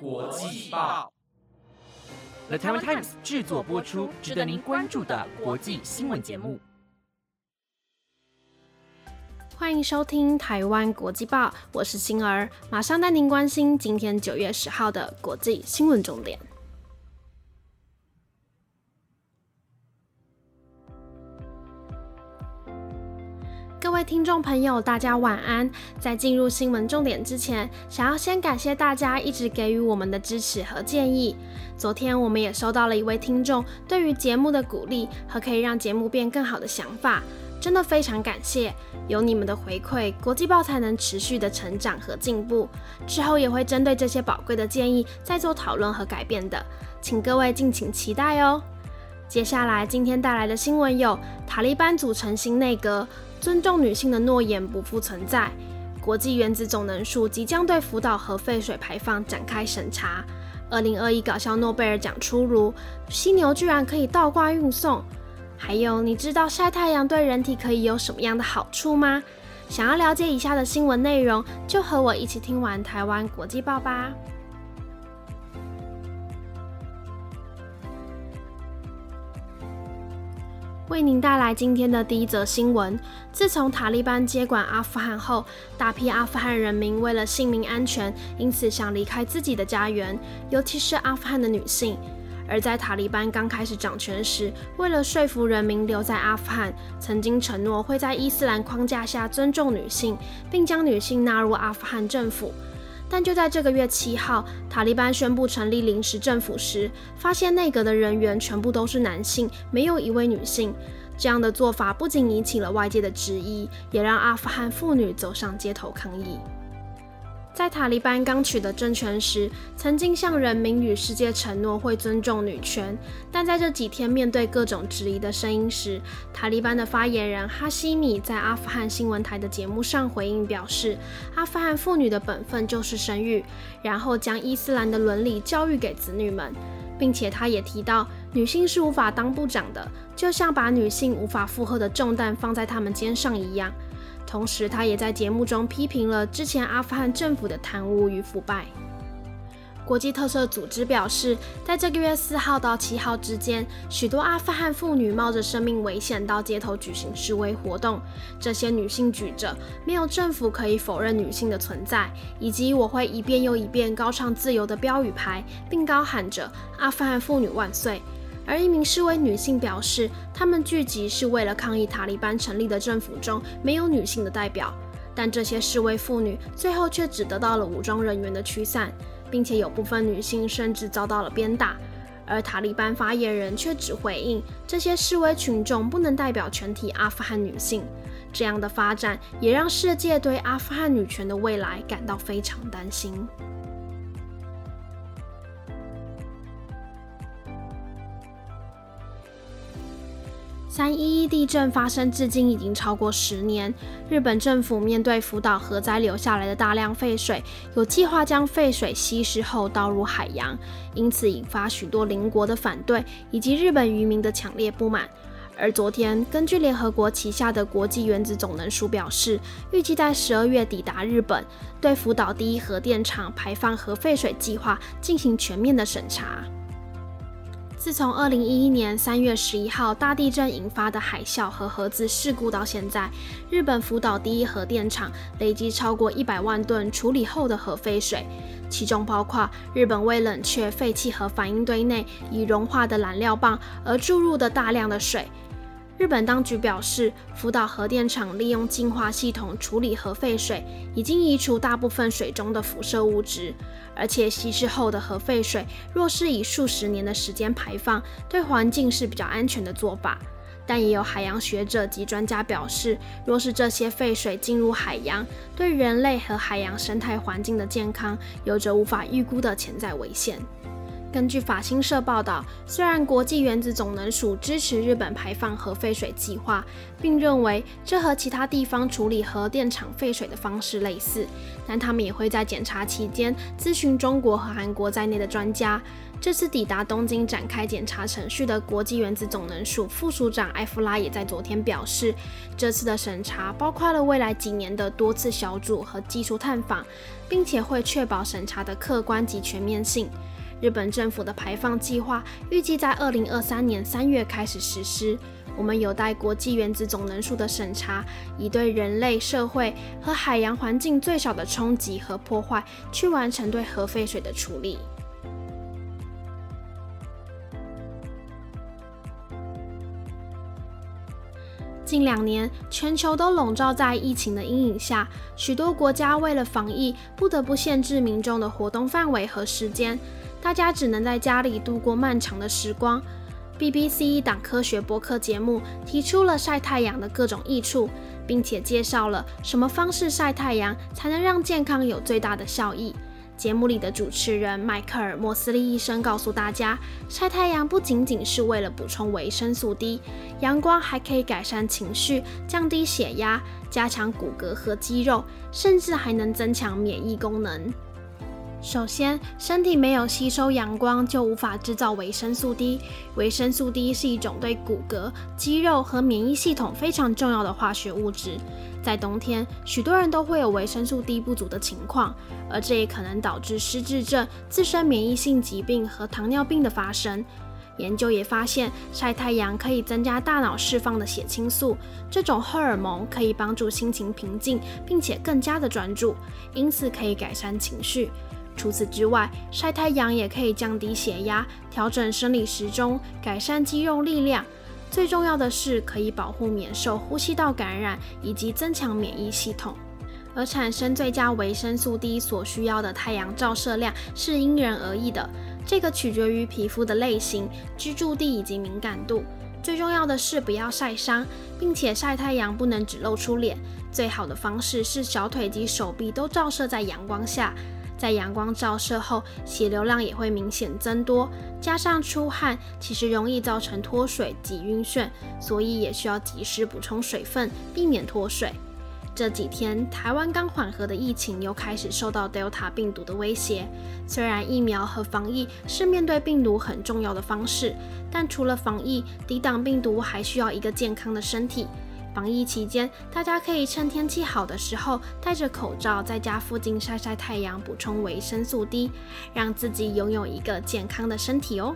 国际报，The Taiwan Times 制作播出，值得您关注的国际新闻节目。欢迎收听台湾国际报，我是星儿，马上带您关心今天九月十号的国际新闻重点。各位听众朋友，大家晚安。在进入新闻重点之前，想要先感谢大家一直给予我们的支持和建议。昨天我们也收到了一位听众对于节目的鼓励和可以让节目变更好的想法，真的非常感谢。有你们的回馈，国际报才能持续的成长和进步。之后也会针对这些宝贵的建议再做讨论和改变的，请各位敬请期待哦。接下来今天带来的新闻有：塔利班组成新内阁。尊重女性的诺言不复存在。国际原子总能数即将对福岛核废水排放展开审查。二零二一搞笑诺贝尔奖出炉，犀牛居然可以倒挂运送。还有，你知道晒太阳对人体可以有什么样的好处吗？想要了解以下的新闻内容，就和我一起听完台湾国际报吧。为您带来今天的第一则新闻。自从塔利班接管阿富汗后，大批阿富汗人民为了性命安全，因此想离开自己的家园，尤其是阿富汗的女性。而在塔利班刚开始掌权时，为了说服人民留在阿富汗，曾经承诺会在伊斯兰框架下尊重女性，并将女性纳入阿富汗政府。但就在这个月七号，塔利班宣布成立临时政府时，发现内阁的人员全部都是男性，没有一位女性。这样的做法不仅引起了外界的质疑，也让阿富汗妇女走上街头抗议。在塔利班刚取得政权时，曾经向人民与世界承诺会尊重女权，但在这几天面对各种质疑的声音时，塔利班的发言人哈希米在阿富汗新闻台的节目上回应表示，阿富汗妇女的本分就是生育，然后将伊斯兰的伦理教育给子女们，并且他也提到，女性是无法当部长的，就像把女性无法负荷的重担放在他们肩上一样。同时，他也在节目中批评了之前阿富汗政府的贪污与腐败。国际特色组织表示，在这个月四号到七号之间，许多阿富汗妇女冒着生命危险到街头举行示威活动。这些女性举着“没有政府可以否认女性的存在”以及“我会一遍又一遍高唱自由”的标语牌，并高喊着“阿富汗妇女万岁”。而一名示威女性表示，她们聚集是为了抗议塔利班成立的政府中没有女性的代表。但这些示威妇女最后却只得到了武装人员的驱散，并且有部分女性甚至遭到了鞭打。而塔利班发言人却只回应，这些示威群众不能代表全体阿富汗女性。这样的发展也让世界对阿富汗女权的未来感到非常担心。三一一地震发生至今已经超过十年，日本政府面对福岛核灾留下来的大量废水，有计划将废水稀释后倒入海洋，因此引发许多邻国的反对以及日本渔民的强烈不满。而昨天，根据联合国旗下的国际原子总能署表示，预计在十二月抵达日本，对福岛第一核电厂排放核废水计划进行全面的审查。自从二零一一年三月十一号大地震引发的海啸和核子事故到现在，日本福岛第一核电厂累积超过一百万吨处理后的核废水，其中包括日本为冷却废弃核反应堆内已融化的燃料棒而注入的大量的水。日本当局表示，福岛核电厂利用净化系统处理核废水，已经移除大部分水中的辐射物质。而且稀释后的核废水，若是以数十年的时间排放，对环境是比较安全的做法。但也有海洋学者及专家表示，若是这些废水进入海洋，对人类和海洋生态环境的健康有着无法预估的潜在危险。根据法新社报道，虽然国际原子总能署支持日本排放核废水计划，并认为这和其他地方处理核电厂废水的方式类似，但他们也会在检查期间咨询中国和韩国在内的专家。这次抵达东京展开检查程序的国际原子总能署副署长埃弗拉也在昨天表示，这次的审查包括了未来几年的多次小组和技术探访，并且会确保审查的客观及全面性。日本政府的排放计划预计在二零二三年三月开始实施。我们有待国际原子总能数的审查，以对人类社会和海洋环境最少的冲击和破坏，去完成对核废水的处理。近两年，全球都笼罩在疫情的阴影下，许多国家为了防疫，不得不限制民众的活动范围和时间。大家只能在家里度过漫长的时光。BBC 一档科学播客节目提出了晒太阳的各种益处，并且介绍了什么方式晒太阳才能让健康有最大的效益。节目里的主持人迈克尔·莫斯利医生告诉大家，晒太阳不仅仅是为了补充维生素 D，阳光还可以改善情绪、降低血压、加强骨骼和肌肉，甚至还能增强免疫功能。首先，身体没有吸收阳光，就无法制造维生素 D。维生素 D 是一种对骨骼、肌肉和免疫系统非常重要的化学物质。在冬天，许多人都会有维生素 D 不足的情况，而这也可能导致失智症、自身免疫性疾病和糖尿病的发生。研究也发现，晒太阳可以增加大脑释放的血清素，这种荷尔蒙可以帮助心情平静，并且更加的专注，因此可以改善情绪。除此之外，晒太阳也可以降低血压、调整生理时钟、改善肌肉力量。最重要的是，可以保护免受呼吸道感染以及增强免疫系统。而产生最佳维生素 D 所需要的太阳照射量是因人而异的，这个取决于皮肤的类型、居住地以及敏感度。最重要的是不要晒伤，并且晒太阳不能只露出脸。最好的方式是小腿及手臂都照射在阳光下。在阳光照射后，血流量也会明显增多，加上出汗，其实容易造成脱水及晕眩，所以也需要及时补充水分，避免脱水。这几天，台湾刚缓和的疫情又开始受到 Delta 病毒的威胁。虽然疫苗和防疫是面对病毒很重要的方式，但除了防疫，抵挡病毒还需要一个健康的身体。防疫期间，大家可以趁天气好的时候戴着口罩，在家附近晒晒太阳，补充维生素 D，让自己拥有一个健康的身体哦。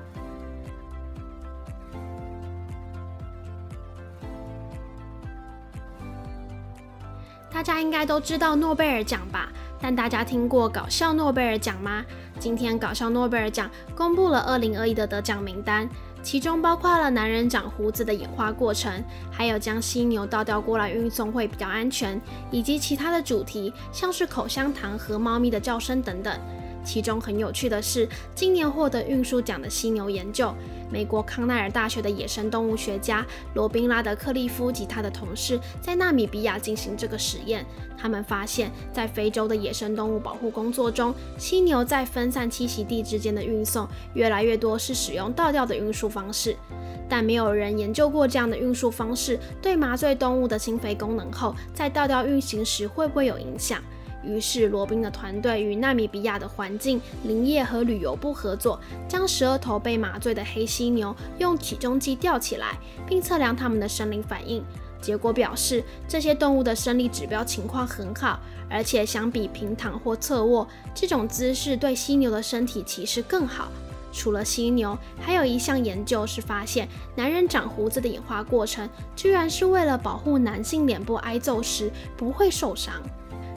大家应该都知道诺贝尔奖吧？但大家听过搞笑诺贝尔奖吗？今天搞笑诺贝尔奖公布了2021的得奖名单。其中包括了男人长胡子的演化过程，还有将犀牛倒吊过来运送会比较安全，以及其他的主题，像是口香糖和猫咪的叫声等等。其中很有趣的是，今年获得运输奖的犀牛研究。美国康奈尔大学的野生动物学家罗宾拉德克利夫及他的同事在纳米比亚进行这个实验。他们发现，在非洲的野生动物保护工作中，犀牛在分散栖息地之间的运送越来越多是使用倒吊的运输方式。但没有人研究过这样的运输方式对麻醉动物的心肺功能后，在倒吊运行时会不会有影响。于是，罗宾的团队与纳米比亚的环境、林业和旅游部合作，将十二头被麻醉的黑犀牛用体重计吊起来，并测量它们的生理反应。结果表示，这些动物的生理指标情况很好，而且相比平躺或侧卧，这种姿势对犀牛的身体其实更好。除了犀牛，还有一项研究是发现，男人长胡子的演化过程，居然是为了保护男性脸部挨揍时不会受伤。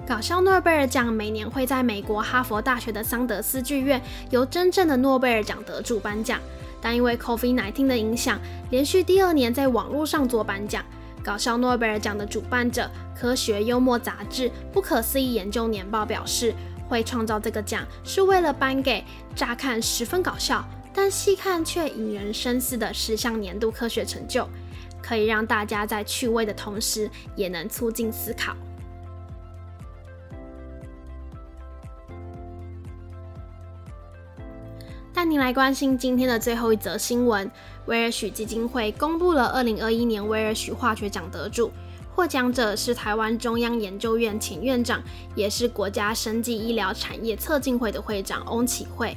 搞笑诺贝尔奖每年会在美国哈佛大学的桑德斯剧院由真正的诺贝尔奖得主颁奖，但因为 COVID-19 的影响，连续第二年在网络上做颁奖。搞笑诺贝尔奖的主办者科学幽默杂志《不可思议研究年报》表示，会创造这个奖是为了颁给乍看十分搞笑，但细看却引人深思的十项年度科学成就，可以让大家在趣味的同时，也能促进思考。带您来关心今天的最后一则新闻：威尔许基金会公布了2021年威尔许化学奖得主，获奖者是台湾中央研究院前院长，也是国家生技医疗产业策进会的会长翁启惠。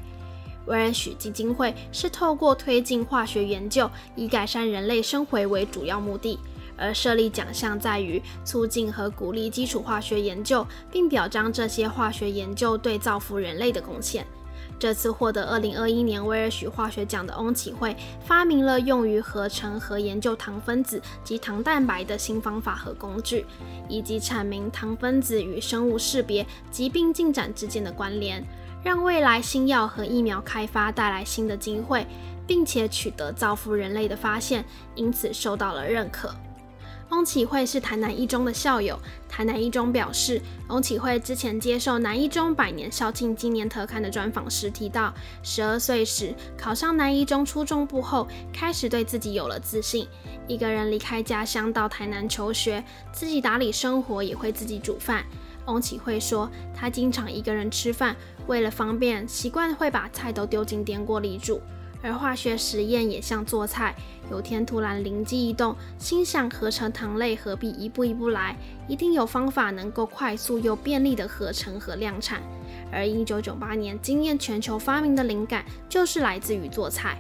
威尔许基金会是透过推进化学研究，以改善人类生活为主要目的。而设立奖项在于促进和鼓励基础化学研究，并表彰这些化学研究对造福人类的贡献。这次获得2021年威尔许化学奖的翁启惠，发明了用于合成和研究糖分子及糖蛋白的新方法和工具，以及阐明糖分子与生物识别、疾病进展之间的关联，让未来新药和疫苗开发带来新的机会，并且取得造福人类的发现，因此受到了认可。翁启惠是台南一中的校友。台南一中表示，翁启惠之前接受南一中百年校庆纪念特刊的专访时提到，十二岁时考上南一中初中部后，开始对自己有了自信，一个人离开家乡到台南求学，自己打理生活，也会自己煮饭。翁启惠说，他经常一个人吃饭，为了方便，习惯会把菜都丢进电锅里煮。而化学实验也像做菜，有天突然灵机一动，心想合成糖类何必一步一步来，一定有方法能够快速又便利的合成和量产。而一九九八年惊艳全球发明的灵感就是来自于做菜。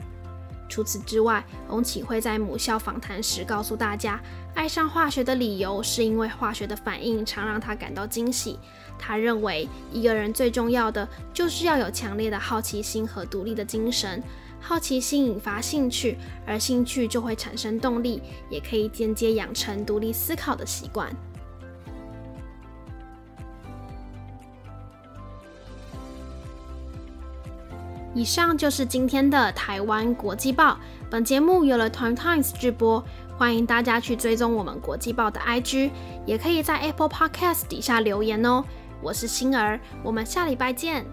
除此之外，翁启惠在母校访谈时告诉大家，爱上化学的理由是因为化学的反应常让他感到惊喜。他认为一个人最重要的就是要有强烈的好奇心和独立的精神。好奇心引发兴趣，而兴趣就会产生动力，也可以间接养成独立思考的习惯。以上就是今天的台湾国际报。本节目有了 Time Times 直播，欢迎大家去追踪我们国际报的 IG，也可以在 Apple Podcast 底下留言哦。我是星儿，我们下礼拜见。